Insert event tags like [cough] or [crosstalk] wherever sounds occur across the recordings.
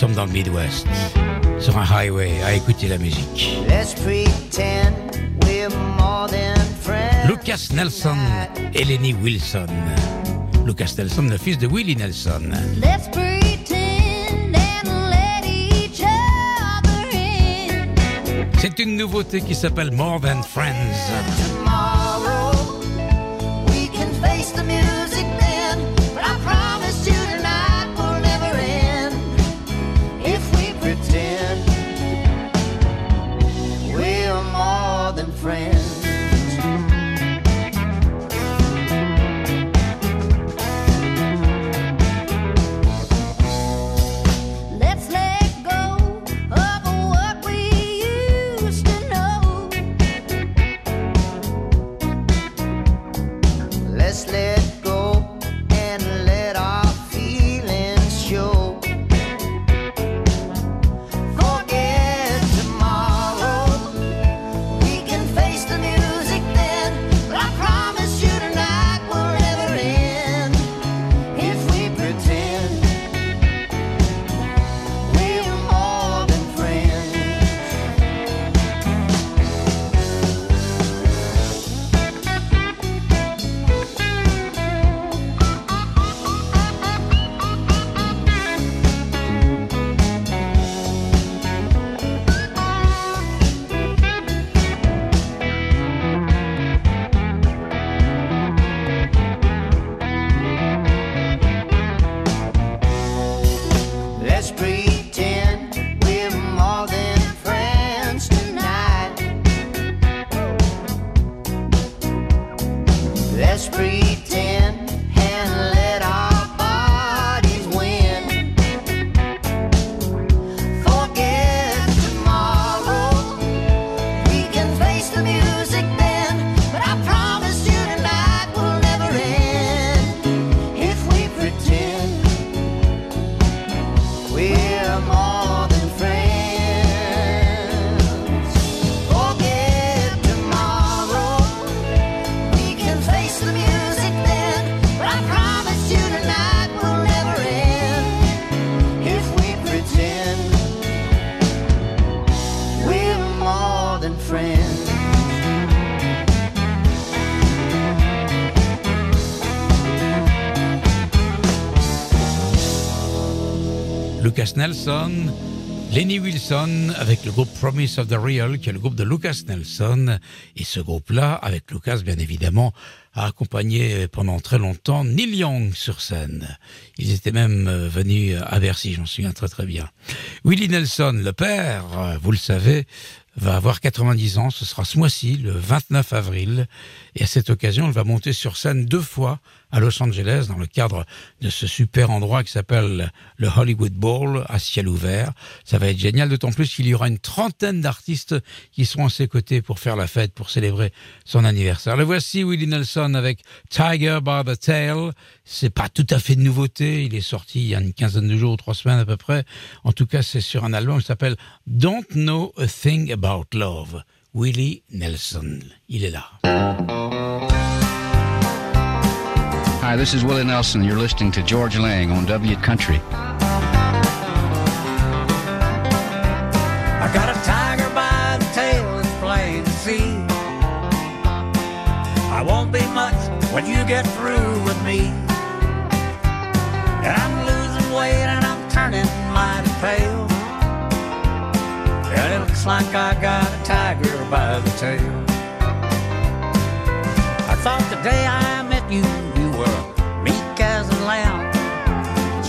Sommes dans le Midwest, sur un highway, à écouter la musique. Let's pretend we're more than friends. Lucas Nelson et Lenny Wilson. Lucas Nelson, le fils de Willie Nelson. Let's pretend and let each other in. C'est une nouveauté qui s'appelle More Than Friends. Nelson, Lenny Wilson avec le groupe Promise of the Real, qui est le groupe de Lucas Nelson. Et ce groupe-là, avec Lucas bien évidemment, a accompagné pendant très longtemps Neil Young sur scène. Ils étaient même euh, venus à Bercy, j'en souviens très très bien. Willie Nelson, le père, euh, vous le savez, va avoir 90 ans, ce sera ce mois-ci, le 29 avril, et à cette occasion, il va monter sur scène deux fois à Los Angeles dans le cadre de ce super endroit qui s'appelle le Hollywood Bowl à ciel ouvert. Ça va être génial, d'autant plus qu'il y aura une trentaine d'artistes qui seront à ses côtés pour faire la fête, pour célébrer son anniversaire. Le voici, Willie Nelson avec Tiger by the Tail. C'est pas tout à fait de nouveauté, il est sorti il y a une quinzaine de jours, trois semaines à peu près. En tout cas, c'est sur un album qui s'appelle Don't Know a Thing About Love. Willie Nelson, il est là. Hi, this is Willie Nelson. You're listening to Georges Lang on W Country. I got a tiger by the tail, it's plain to see. I won't be much when you get through with me. And I'm losing weight and I'm turning mighty pale. And it looks like I got a tiger by the tail. I thought the day I met you,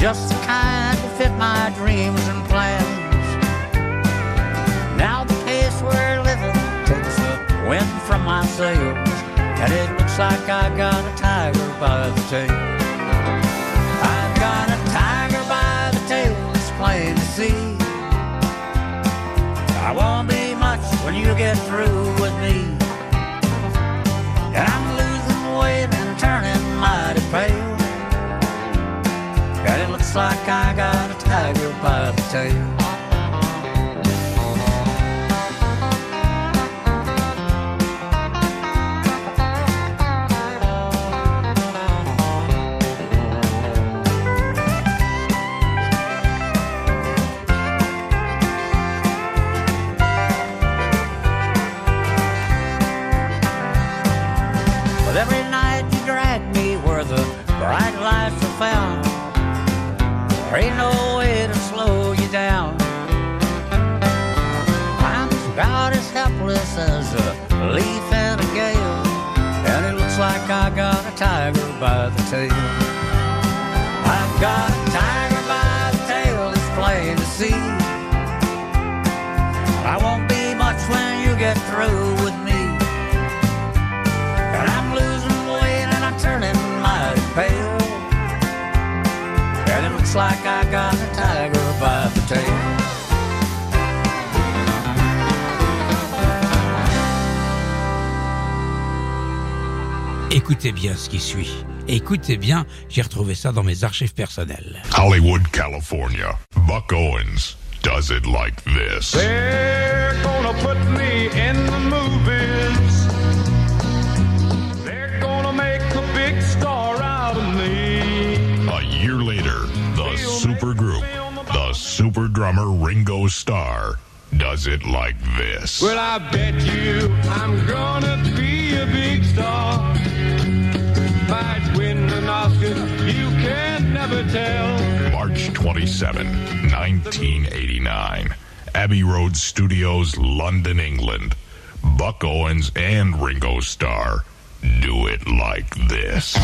Just the kind to fit my dreams and plans. Now the pace we're living takes the wind from my sails. And it looks like I got a tiger by the tail. I've got a tiger by the tail, it's plain to see. I won't be much when you get through with me. And I'm like I got a tiger by the tail. There ain't no way to slow you down. I'm about as helpless as a leaf in a gale. And it looks like I got a tiger by the tail. I've got a tiger by the tail, it's plain to see. I won't be much when you get through Like I got a tiger by the tail. Écoutez bien ce qui suit. Écoutez bien, j'ai retrouvé ça dans mes archives personnelles. Hollywood, California. Buck Owens does it like this. They're gonna put me in the movies. Super drummer Ringo Starr, does it like this. Well, I bet you I'm gonna be a big star. Might win an Oscar, you can never tell. March 27, 1989. Abbey Road Studios, London, England. Buck Owens and Ringo Starr do it like this.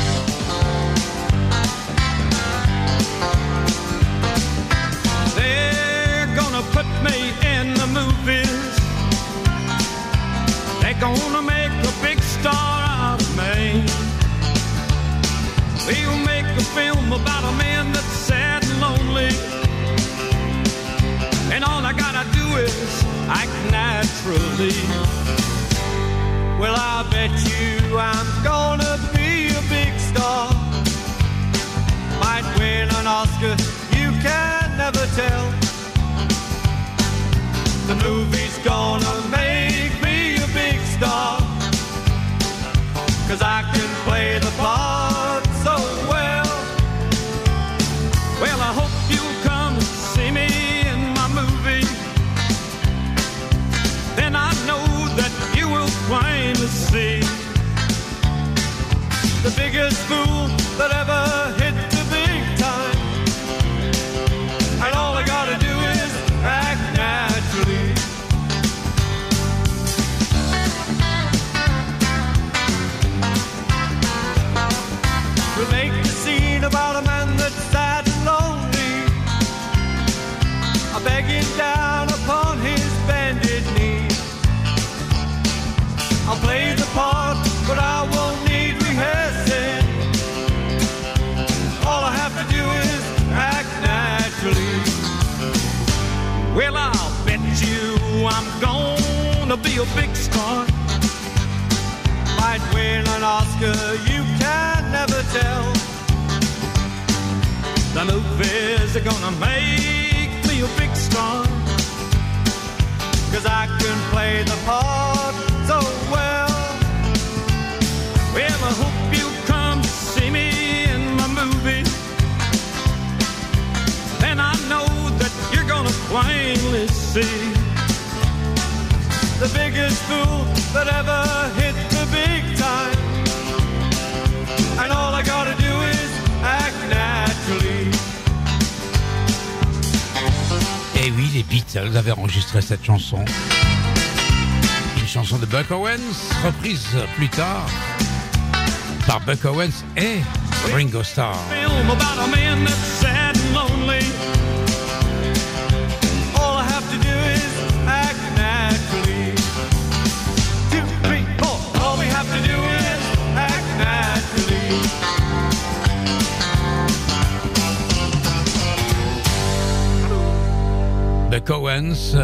Gotta do is act naturally. Well, I bet you I'm gonna be a big star. Might win an Oscar, you can never tell. The movie's gonna make me a big star. Cause I cette chanson. Une chanson de Buck Owens, reprise plus tard par Buck Owens et Ringo Starr. Buck Owens,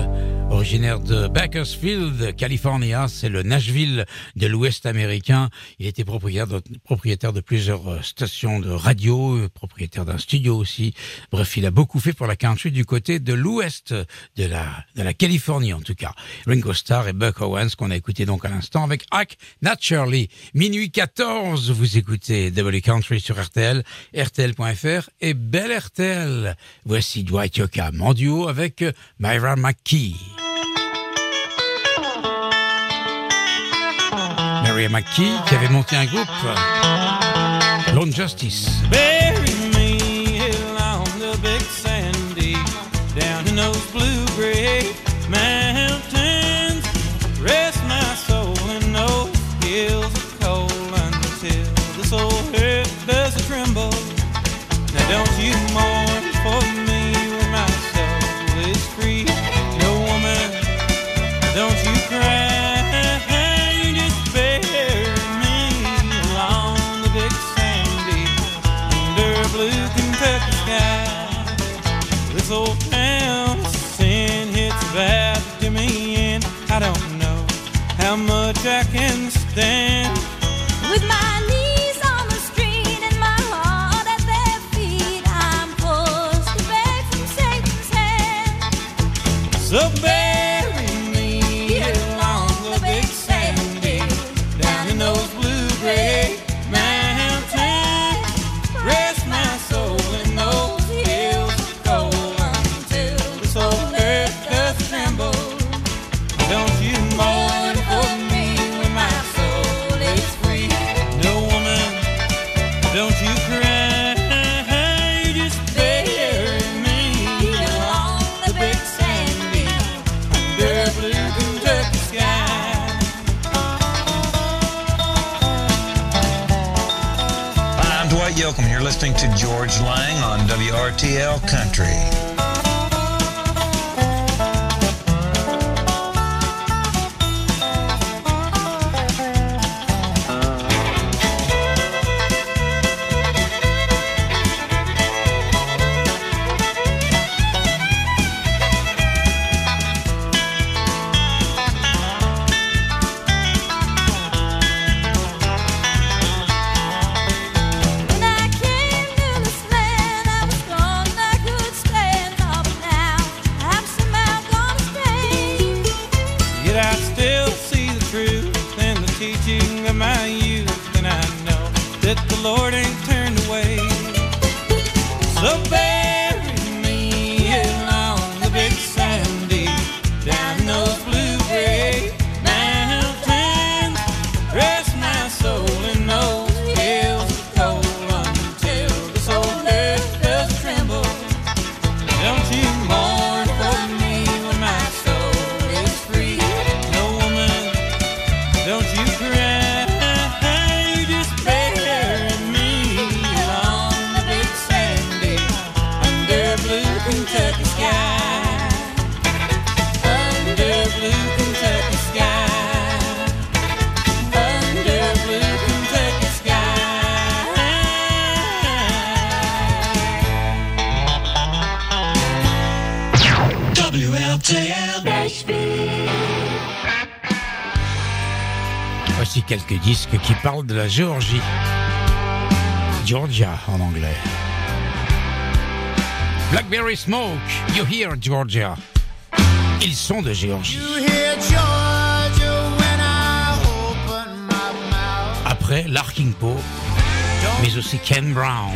originaire de Bakersfield, California, c'est le Nashville de l'Ouest américain. Il était propriétaire de, plusieurs euh, stations de radio, euh, propriétaire d'un studio aussi. Bref, il a beaucoup fait pour la country du côté de l'Ouest de la, de la Californie en tout cas. Ringo Starr et Buck Owens qu'on a écouté donc à l'instant avec Hack Naturally. Minuit 14, vous écoutez W Country sur RTL, RTL.fr et Belle RTL. Voici Dwight Yoakam en duo avec Myra McKee. Mary McKee qui avait monté un groupe, Lone Justice. How much I can stand. With my knees on the street and my heart at their feet, I'm forced to beg from Satan's hand. So bury Quelques disques qui parlent de la Géorgie. Georgia en anglais. Blackberry Smoke, You Hear Georgia. Ils sont de Géorgie. Après, Larkin Poe, mais aussi Ken Brown.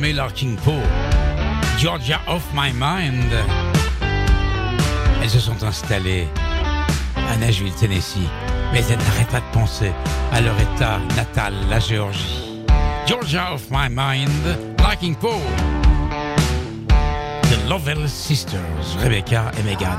Tommy Larkin Poe, Georgia Off My Mind. Elles se sont installées à Nashville, Tennessee, mais elles n'arrêtent pas de penser à leur état natal, la Géorgie. Georgia Off My Mind, Larkin Poe. The Lovell Sisters, Rebecca et Megan.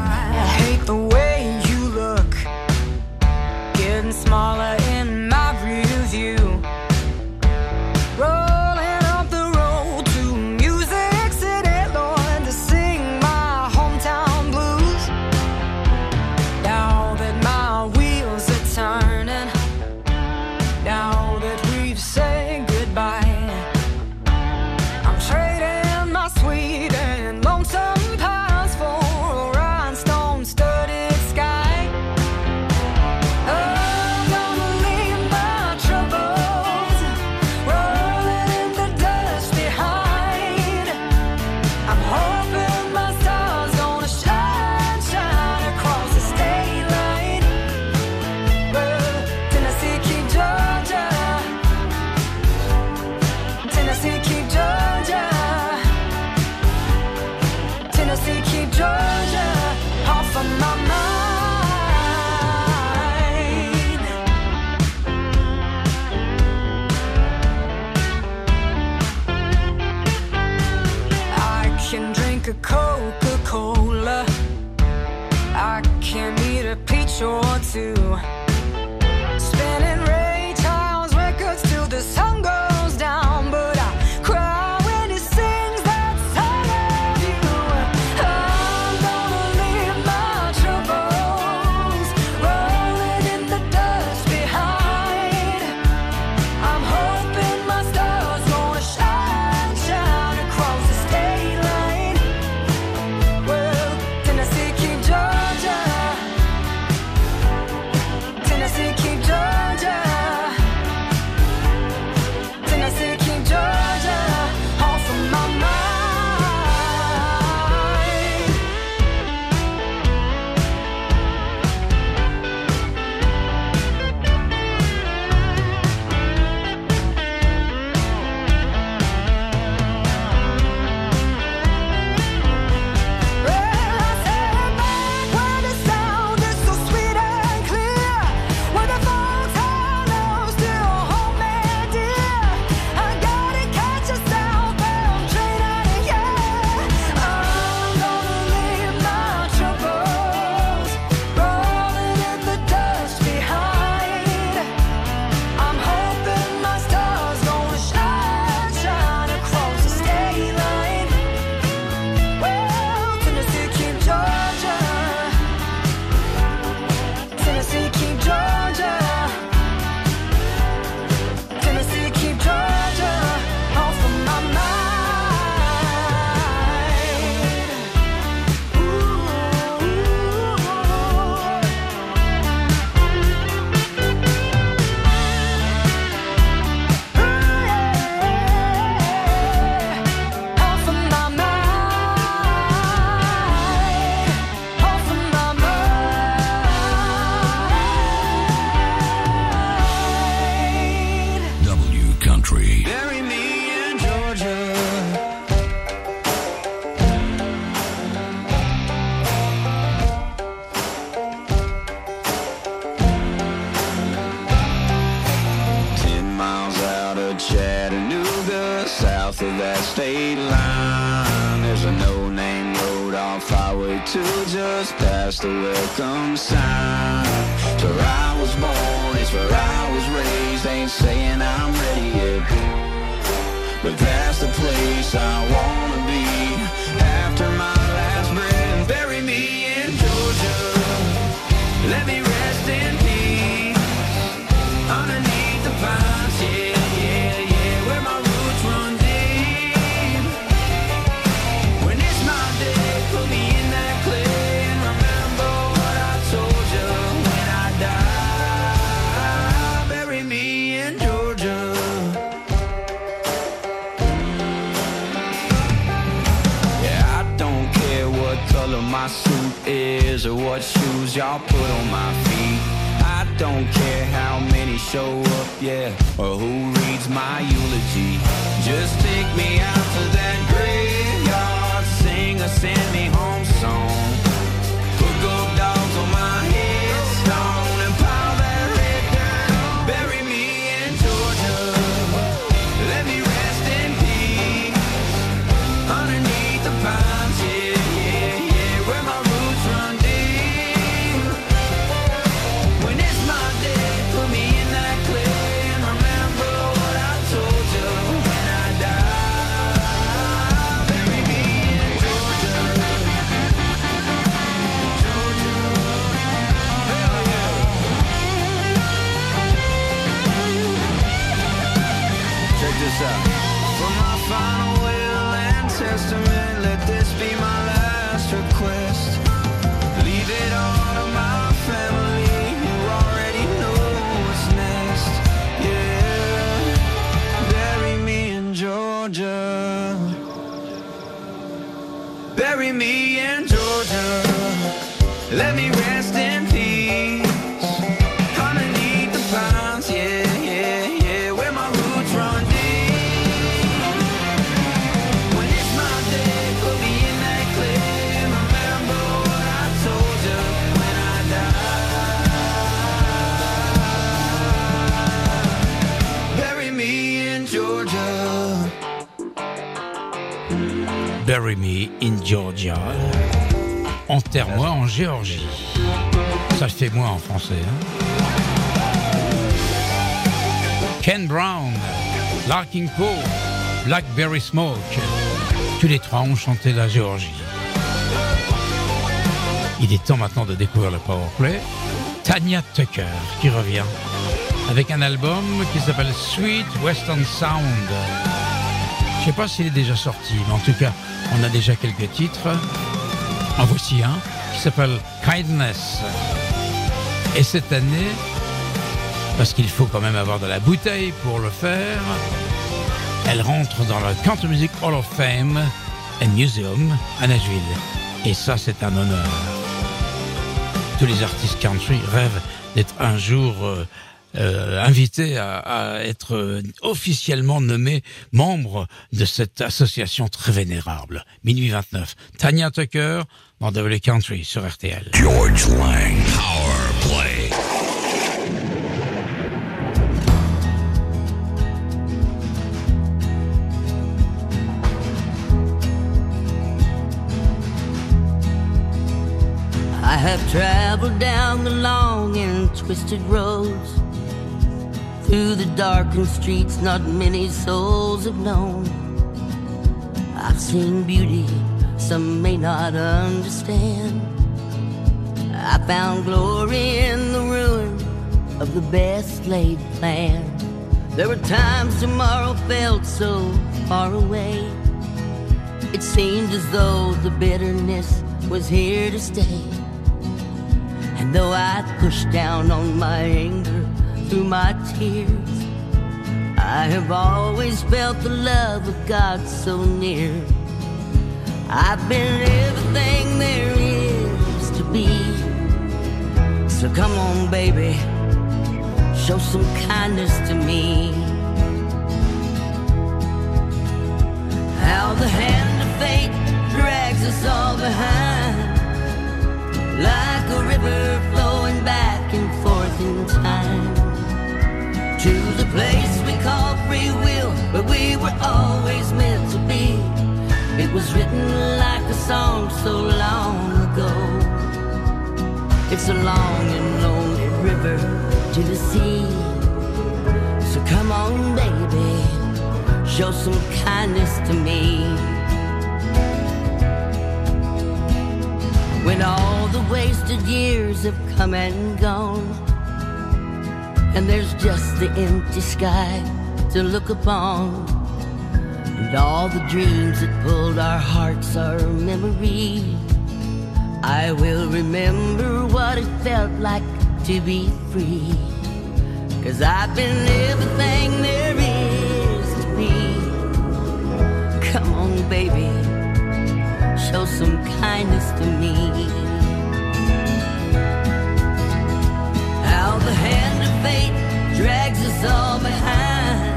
ain't saying I'm ready yet. But that shoes y'all put on my feet. I don't care how many show up, yeah Or who reads my eulogy. Just take me out to that graveyard Sing or send me home Géorgie. Ça le fait moi en français. hein. Ken Brown, Larkin Poe, Blackberry Smoke. Tous les trois ont chanté la Géorgie. Il est temps maintenant de découvrir le powerplay. Tanya Tucker qui revient avec un album qui s'appelle Sweet Western Sound. Je sais pas s'il est déjà sorti, mais en tout cas, on a déjà quelques titres. En voici un s'appelle Kindness. Et cette année, parce qu'il faut quand même avoir de la bouteille pour le faire, elle rentre dans le Country Music Hall of Fame and Museum à Nashville. Et ça, c'est un honneur. Tous les artistes country rêvent d'être un jour euh, euh, invités à, à être euh, officiellement nommés membres de cette association très vénérable. Minuit 29. Tanya Tucker dans W Country sur RTL. George Lang. Power Play. I have traveled down the long and twisted roads Through the darkened streets not many souls have known. I've seen beauty some may not understand. I found glory in the ruin of the best laid plan. There were times tomorrow felt so far away. It seemed as though the bitterness was here to stay. And though I pushed down on my anger through my tears, I have always felt the love of God so near. I've been everything there is to be. So come on, baby, show some kindness to me. How the hand of fate drags us all behind like a river flowing back and forth in time to the place we call free will, where we were always meant to be. It was written like a song so long ago. It's a long and lonely river to the sea. So come on, baby, show some kindness to me. When all the wasted years have come and gone, and there's just the empty sky to look upon, and all the dreams that pulled our hearts are memory. I will remember what it felt like to be free. Cause I've been everything there is to be. Come on, baby, show some kindness to me. How the hand drags us all behind,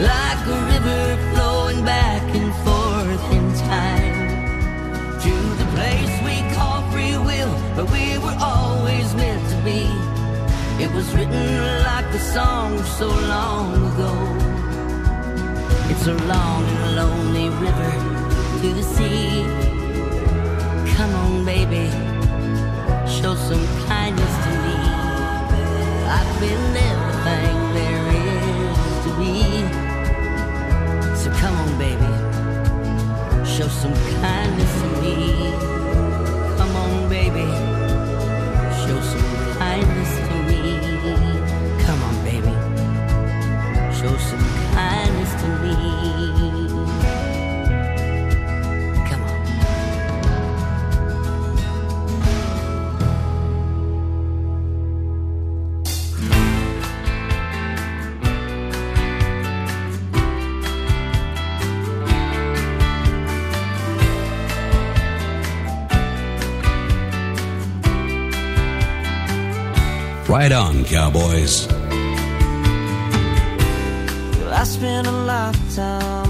like a river flowing back and forth in time to the place we call free will, where we were always meant to be. It was written like a song so long ago. It's a long and lonely river to the sea. Come on, baby, show some kindness to me. I've been everything there is to be. So come on, baby, show some kindness to me. Come on, baby, show some kindness to me. Come on, baby, show some kindness to me. Right on, cowboys. Well,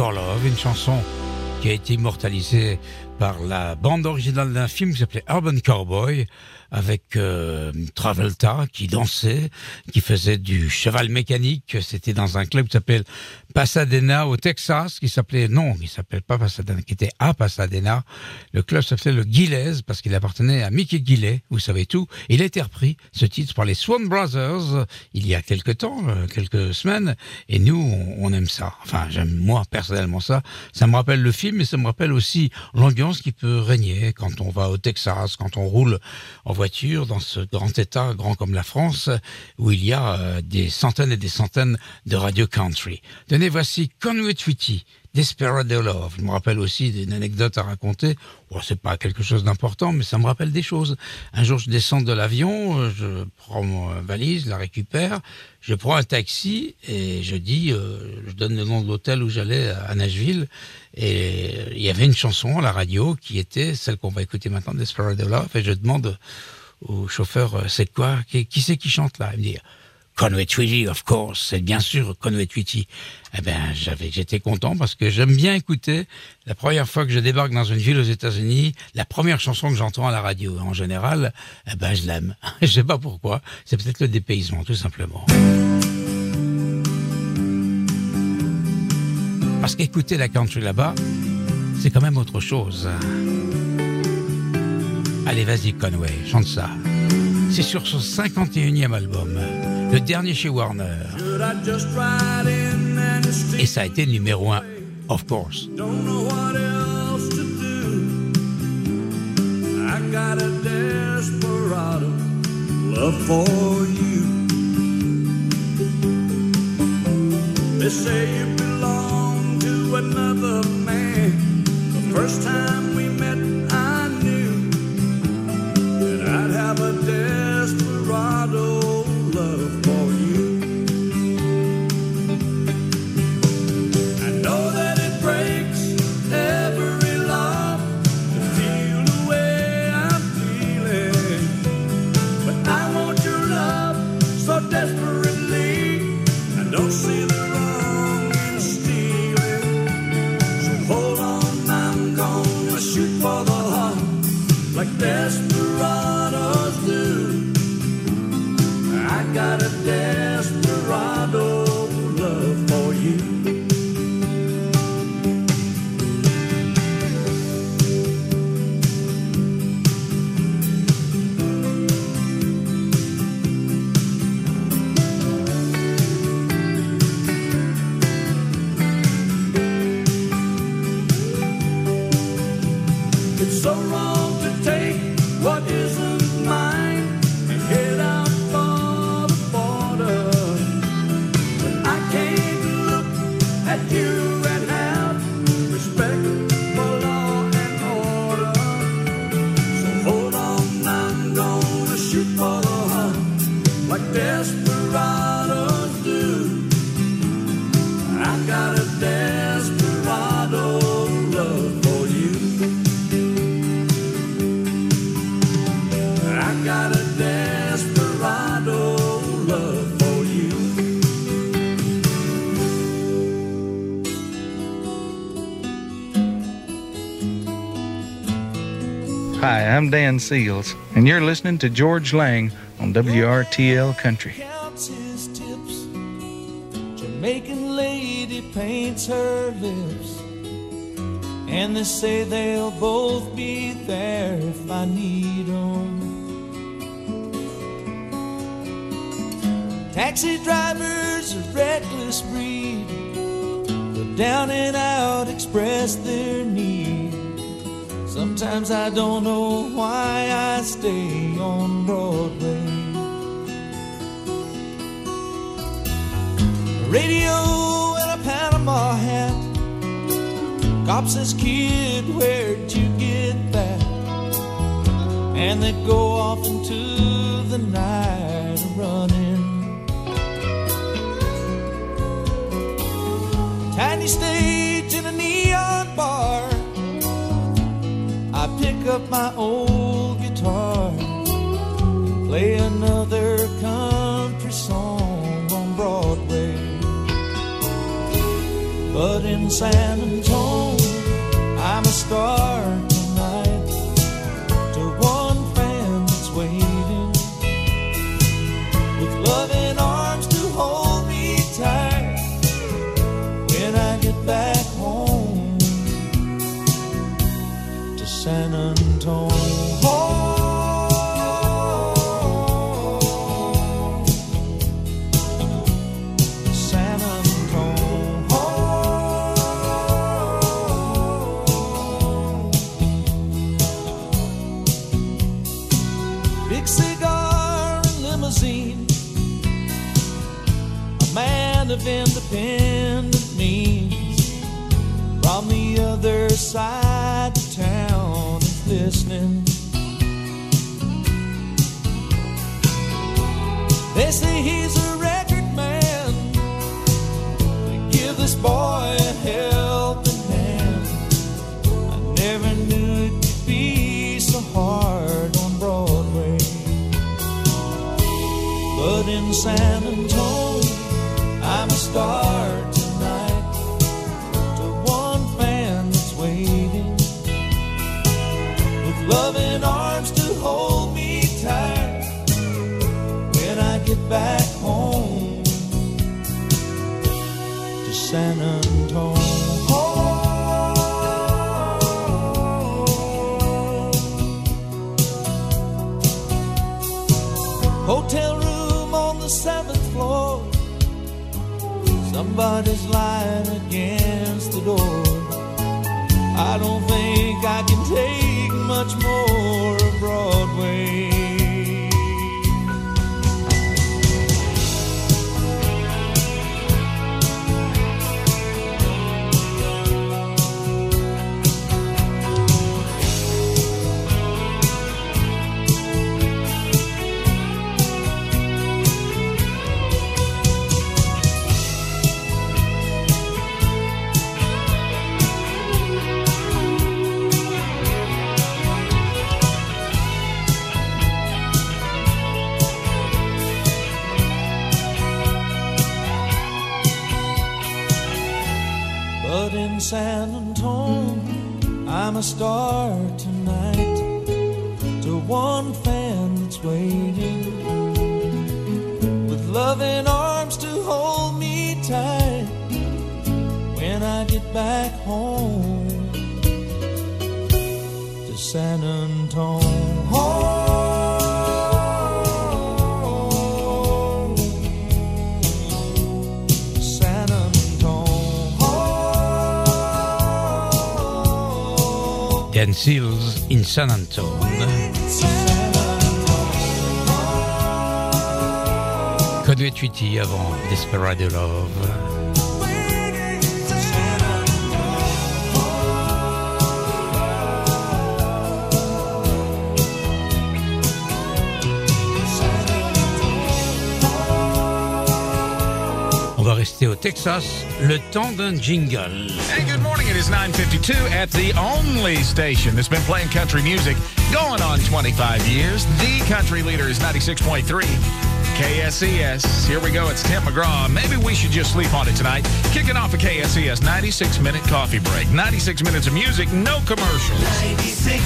for Love, une chanson qui a été immortalisée par la bande originale d'un film qui s'appelait Urban Cowboy, avec euh, Travolta qui dansait, qui faisait du cheval mécanique. C'était dans un club qui s'appelle Pasadena au Texas, qui s'appelait non, il s'appelle pas Pasadena, qui était à Pasadena. Le club s'appelait le Gilles parce qu'il appartenait à Mickey Gillet, vous savez tout. Il a été repris ce titre par les Swan Brothers il y a quelques temps, euh, quelques semaines, et nous on, on aime ça. Enfin, j'aime moi personnellement ça. Ça me rappelle le film mais ça me rappelle aussi l'ambiance qui peut régner quand on va au Texas, quand on roule en voiture dans ce grand État, grand comme la France, où il y a euh, des centaines et des centaines de radios country. Tenez, voici Conway Twitty. Desperado Love. Je me rappelle aussi d'une anecdote à raconter. Bon, c'est pas quelque chose d'important, mais ça me rappelle des choses. Un jour, je descends de l'avion, euh, je prends mon valise, la récupère, je prends un taxi et je dis, euh, je donne le nom de l'hôtel où j'allais à Nashville. Et il y avait une chanson à la radio qui était celle qu'on va écouter maintenant, Desperado Love. Et je demande au chauffeur, euh, c'est quoi? Qui, qui c'est qui chante là? Il me dit, Conway Twitty, of course, c'est bien sûr Conway Twitty. Eh ben, j'avais, j'étais content parce que j'aime bien écouter. La première fois que je débarque dans une ville aux États-Unis, la première chanson que j'entends à la radio, en général, eh ben, je l'aime. [laughs] je sais pas pourquoi. C'est peut-être le dépaysement, tout simplement. Parce qu'écouter la country là-bas, c'est quand même autre chose. Allez, vas-y, Conway, chante ça. C'est sur son 51e album, le dernier chez Warner. Et ça a été numéro un, of course. Got a desperado love for you. They say you belong to another man. The first time we I'm Dan Seals, and you're listening to Georges Lang on WRTL Country. Jamaican lady paints her lips. And they say they'll both be there if I need 'em. Taxi drivers, a reckless breed, go down and out, express their need. Sometimes I don't know why I stay on Broadway. Radio and a Panama hat. Cop says, kid, where'd you get that? And they go off into the night running. Tiny stage in a neon bar. Pick up my old guitar, play another country song on Broadway. But in San Antonio, I'm a star man of independent means. From the other side of town is listening. They say he's a record man. They give this boy a helping hand. I never knew it could be so hard on Broadway. But in San San Antonio. Hotel room on the seventh floor. Somebody's lying against the door. I don't think I can take much more of Broadway. San Antonio, I'm a star tonight. To one fan that's waiting, with loving arms to hold me tight. When I get back home to San Antonio. Seals in San Antone. Conway Twitty avant Desperado Love? Va rester au Texas, le temps d'un jingle. Hey, good morning. It is 9:52 at the only station that's been playing country music going on 25 years. The country leader is 96.3 KSCS. Here we go. It's Tim McGraw. Maybe we should just sleep on it tonight. Kicking off a KSCS 96 minute coffee break. 96 minutes of music, no commercials. 96.3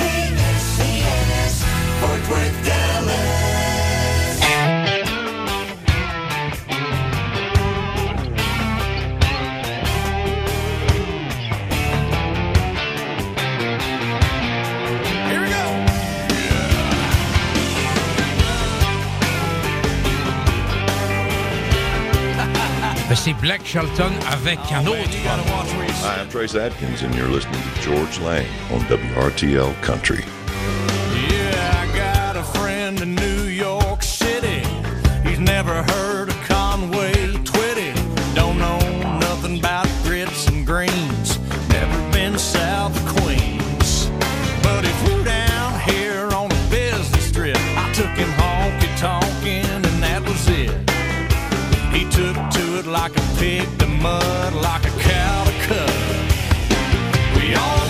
KSCS Fort Worth, Dallas. C'est Blake Shelton avec un autre. Hi, I'm Trace Adkins, and you're listening to Georges Lang on WRTL Country. Yeah, I got a friend like a pig to mud, like a cow to cut. We all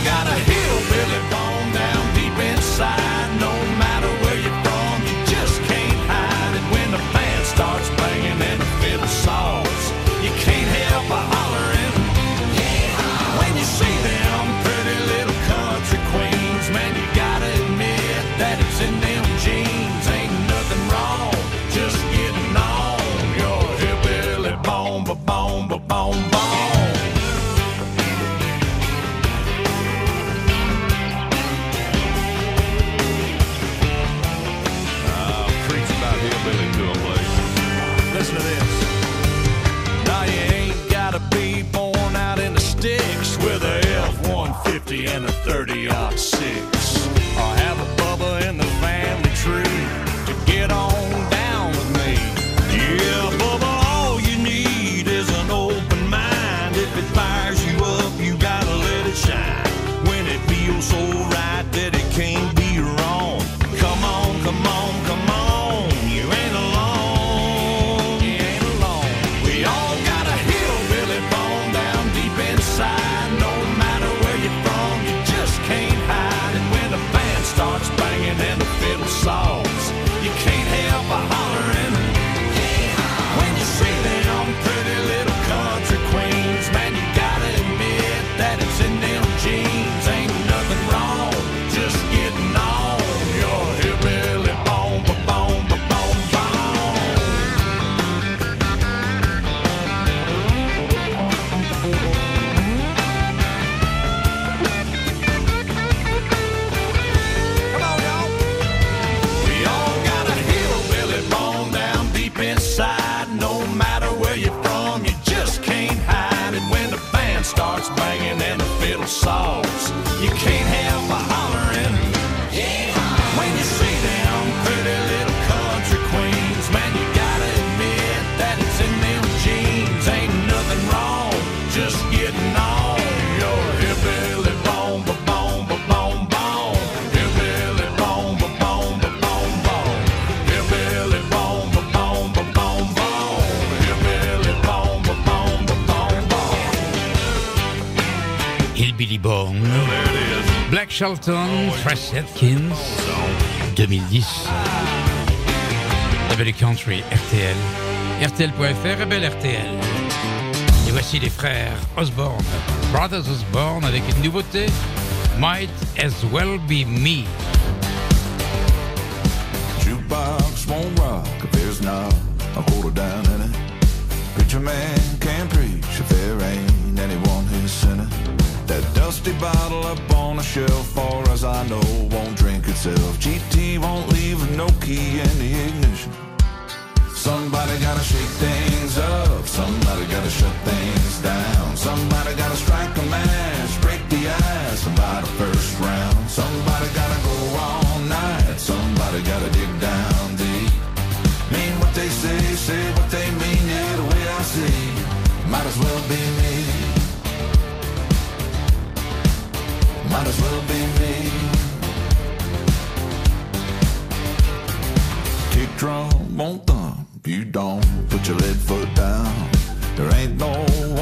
Trace Atkins, 2010. Rebel Country, RTL, RTL.fr, Rebel RTL. Et voici les frères Osborne, Brothers Osborne, avec une nouveauté, Might As Well Be Me. Won't rock there's not a quarter down in it. Man Dusty bottle up on the shelf, far as I know, won't drink itself. GT won't leave with no key in the ignition. Somebody gotta shake things up. Somebody gotta shut things down. Somebody gotta strike a match, break the ice the first round. Somebody gotta go all night. Somebody gotta dig down deep. Mean what they say, say what they mean. Yeah, the way I see, might as well be me. Might as well be me. Kick drum won't thump. You don't put your lead foot down. There ain't no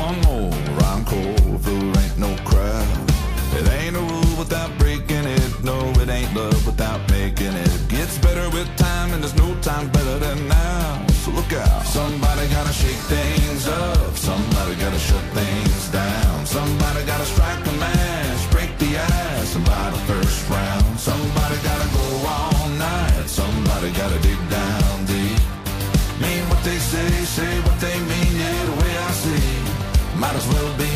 one more encore if there ain't no crowd. It ain't a rule without breaking it. No, it ain't love without making it. Gets better with time, and there's no time better than now. So look out. Somebody gotta shake things up. Somebody gotta shut things down. Somebody gotta strike a match, break the ice, buy the first round. Somebody gotta go all night. Somebody gotta dig down deep. Mean what they say, say what they mean. Yeah, the way I see, might as well be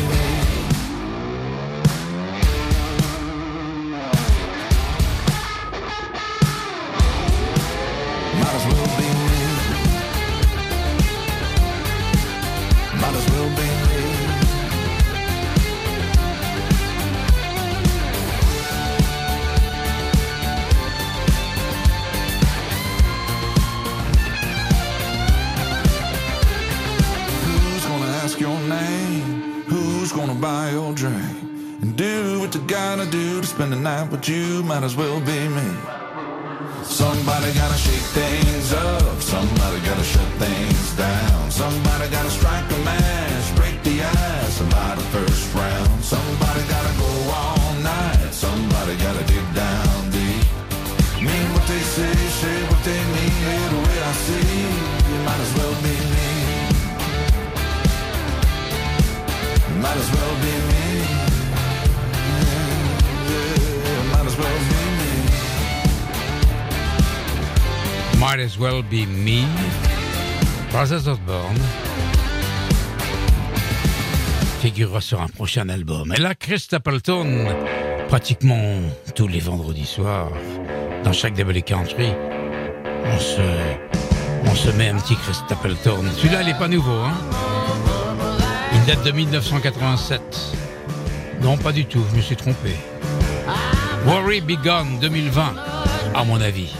Who's gonna buy your drink? And do what you gotta do to spend the night with you, might as well be me. Somebody gotta shake things up, somebody gotta shut things down. Somebody gotta strike a match, break the ice, buy the first round. Somebody gotta go all night, Might As Well Be Me, Brothers Osborne, figurera sur un prochain album. Et là, Chris Stapleton, pratiquement tous les vendredis soirs, dans chaque Double Country, on se, on se met un petit Chris Stapleton. Celui-là, il n'est pas nouveau, hein Il date de 1987. Non, pas du tout, je me suis trompé. Worry Be Gone 2020, à mon avis.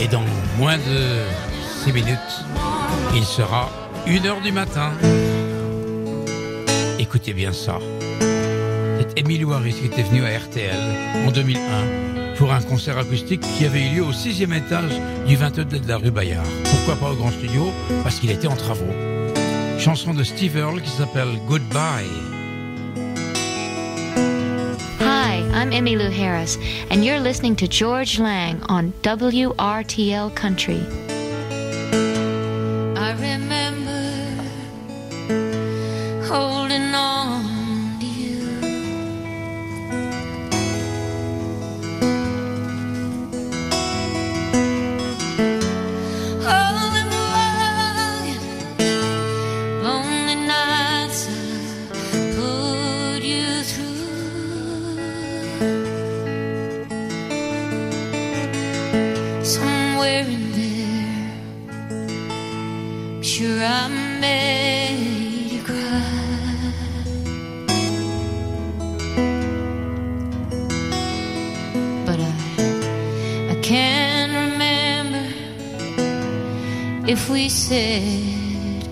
Et dans moins de 6 minutes, il sera 1h du matin. Écoutez bien ça. C'est Emilio Harris qui était venu à RTL en 2001 pour un concert acoustique qui avait eu lieu au sixième étage du 22 de la rue Bayard. Pourquoi pas au grand studio? Parce qu'il était en travaux. Chanson de Steve Earle qui s'appelle Goodbye. I'm Emmylou Harris, and you're listening to Georges Lang on WRTL Country.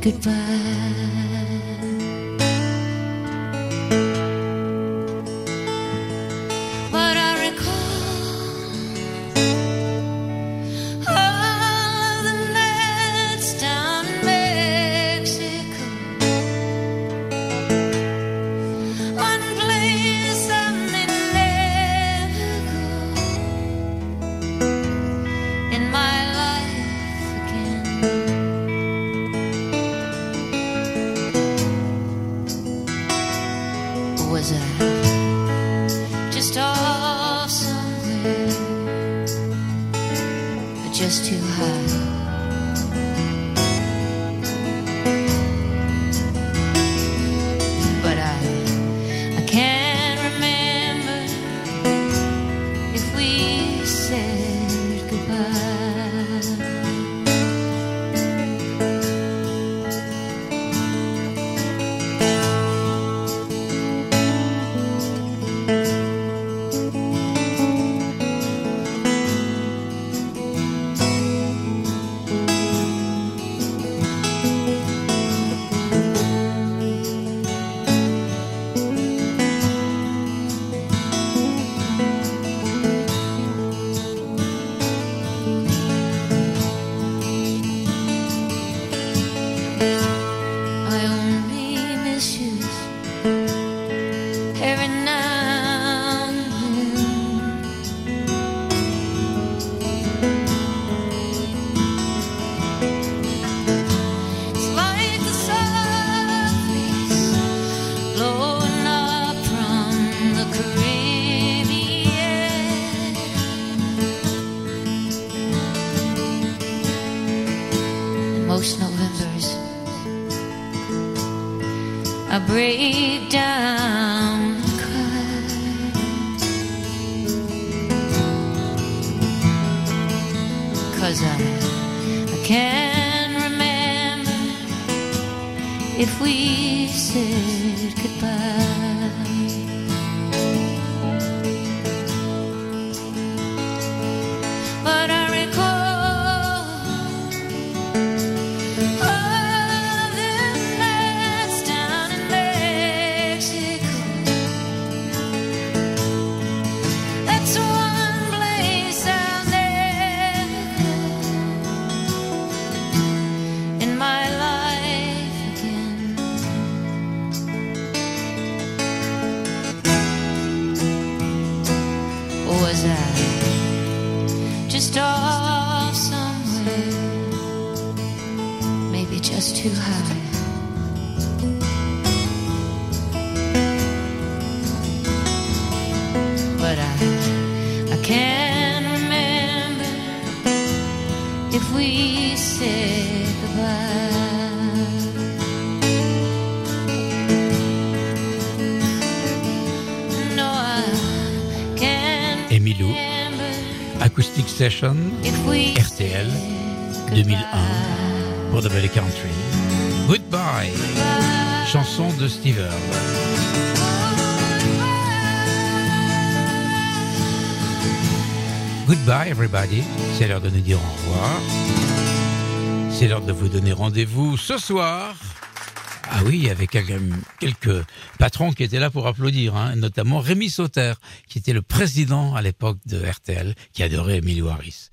Goodbye. Break down and cry. Cause I, I can't remember if we said goodbye. Session, RTL, 2001, pour The Valley Country. Goodbye, chanson de Steve. Goodbye everybody, c'est l'heure de nous dire au revoir. C'est l'heure de vous donner rendez-vous ce soir. Ah oui, avec quelques, quelques patrons qui étaient là pour applaudir, hein, notamment Rémi Sauter, qui était le président à l'époque de RTL, qui adorait Emilio Harris.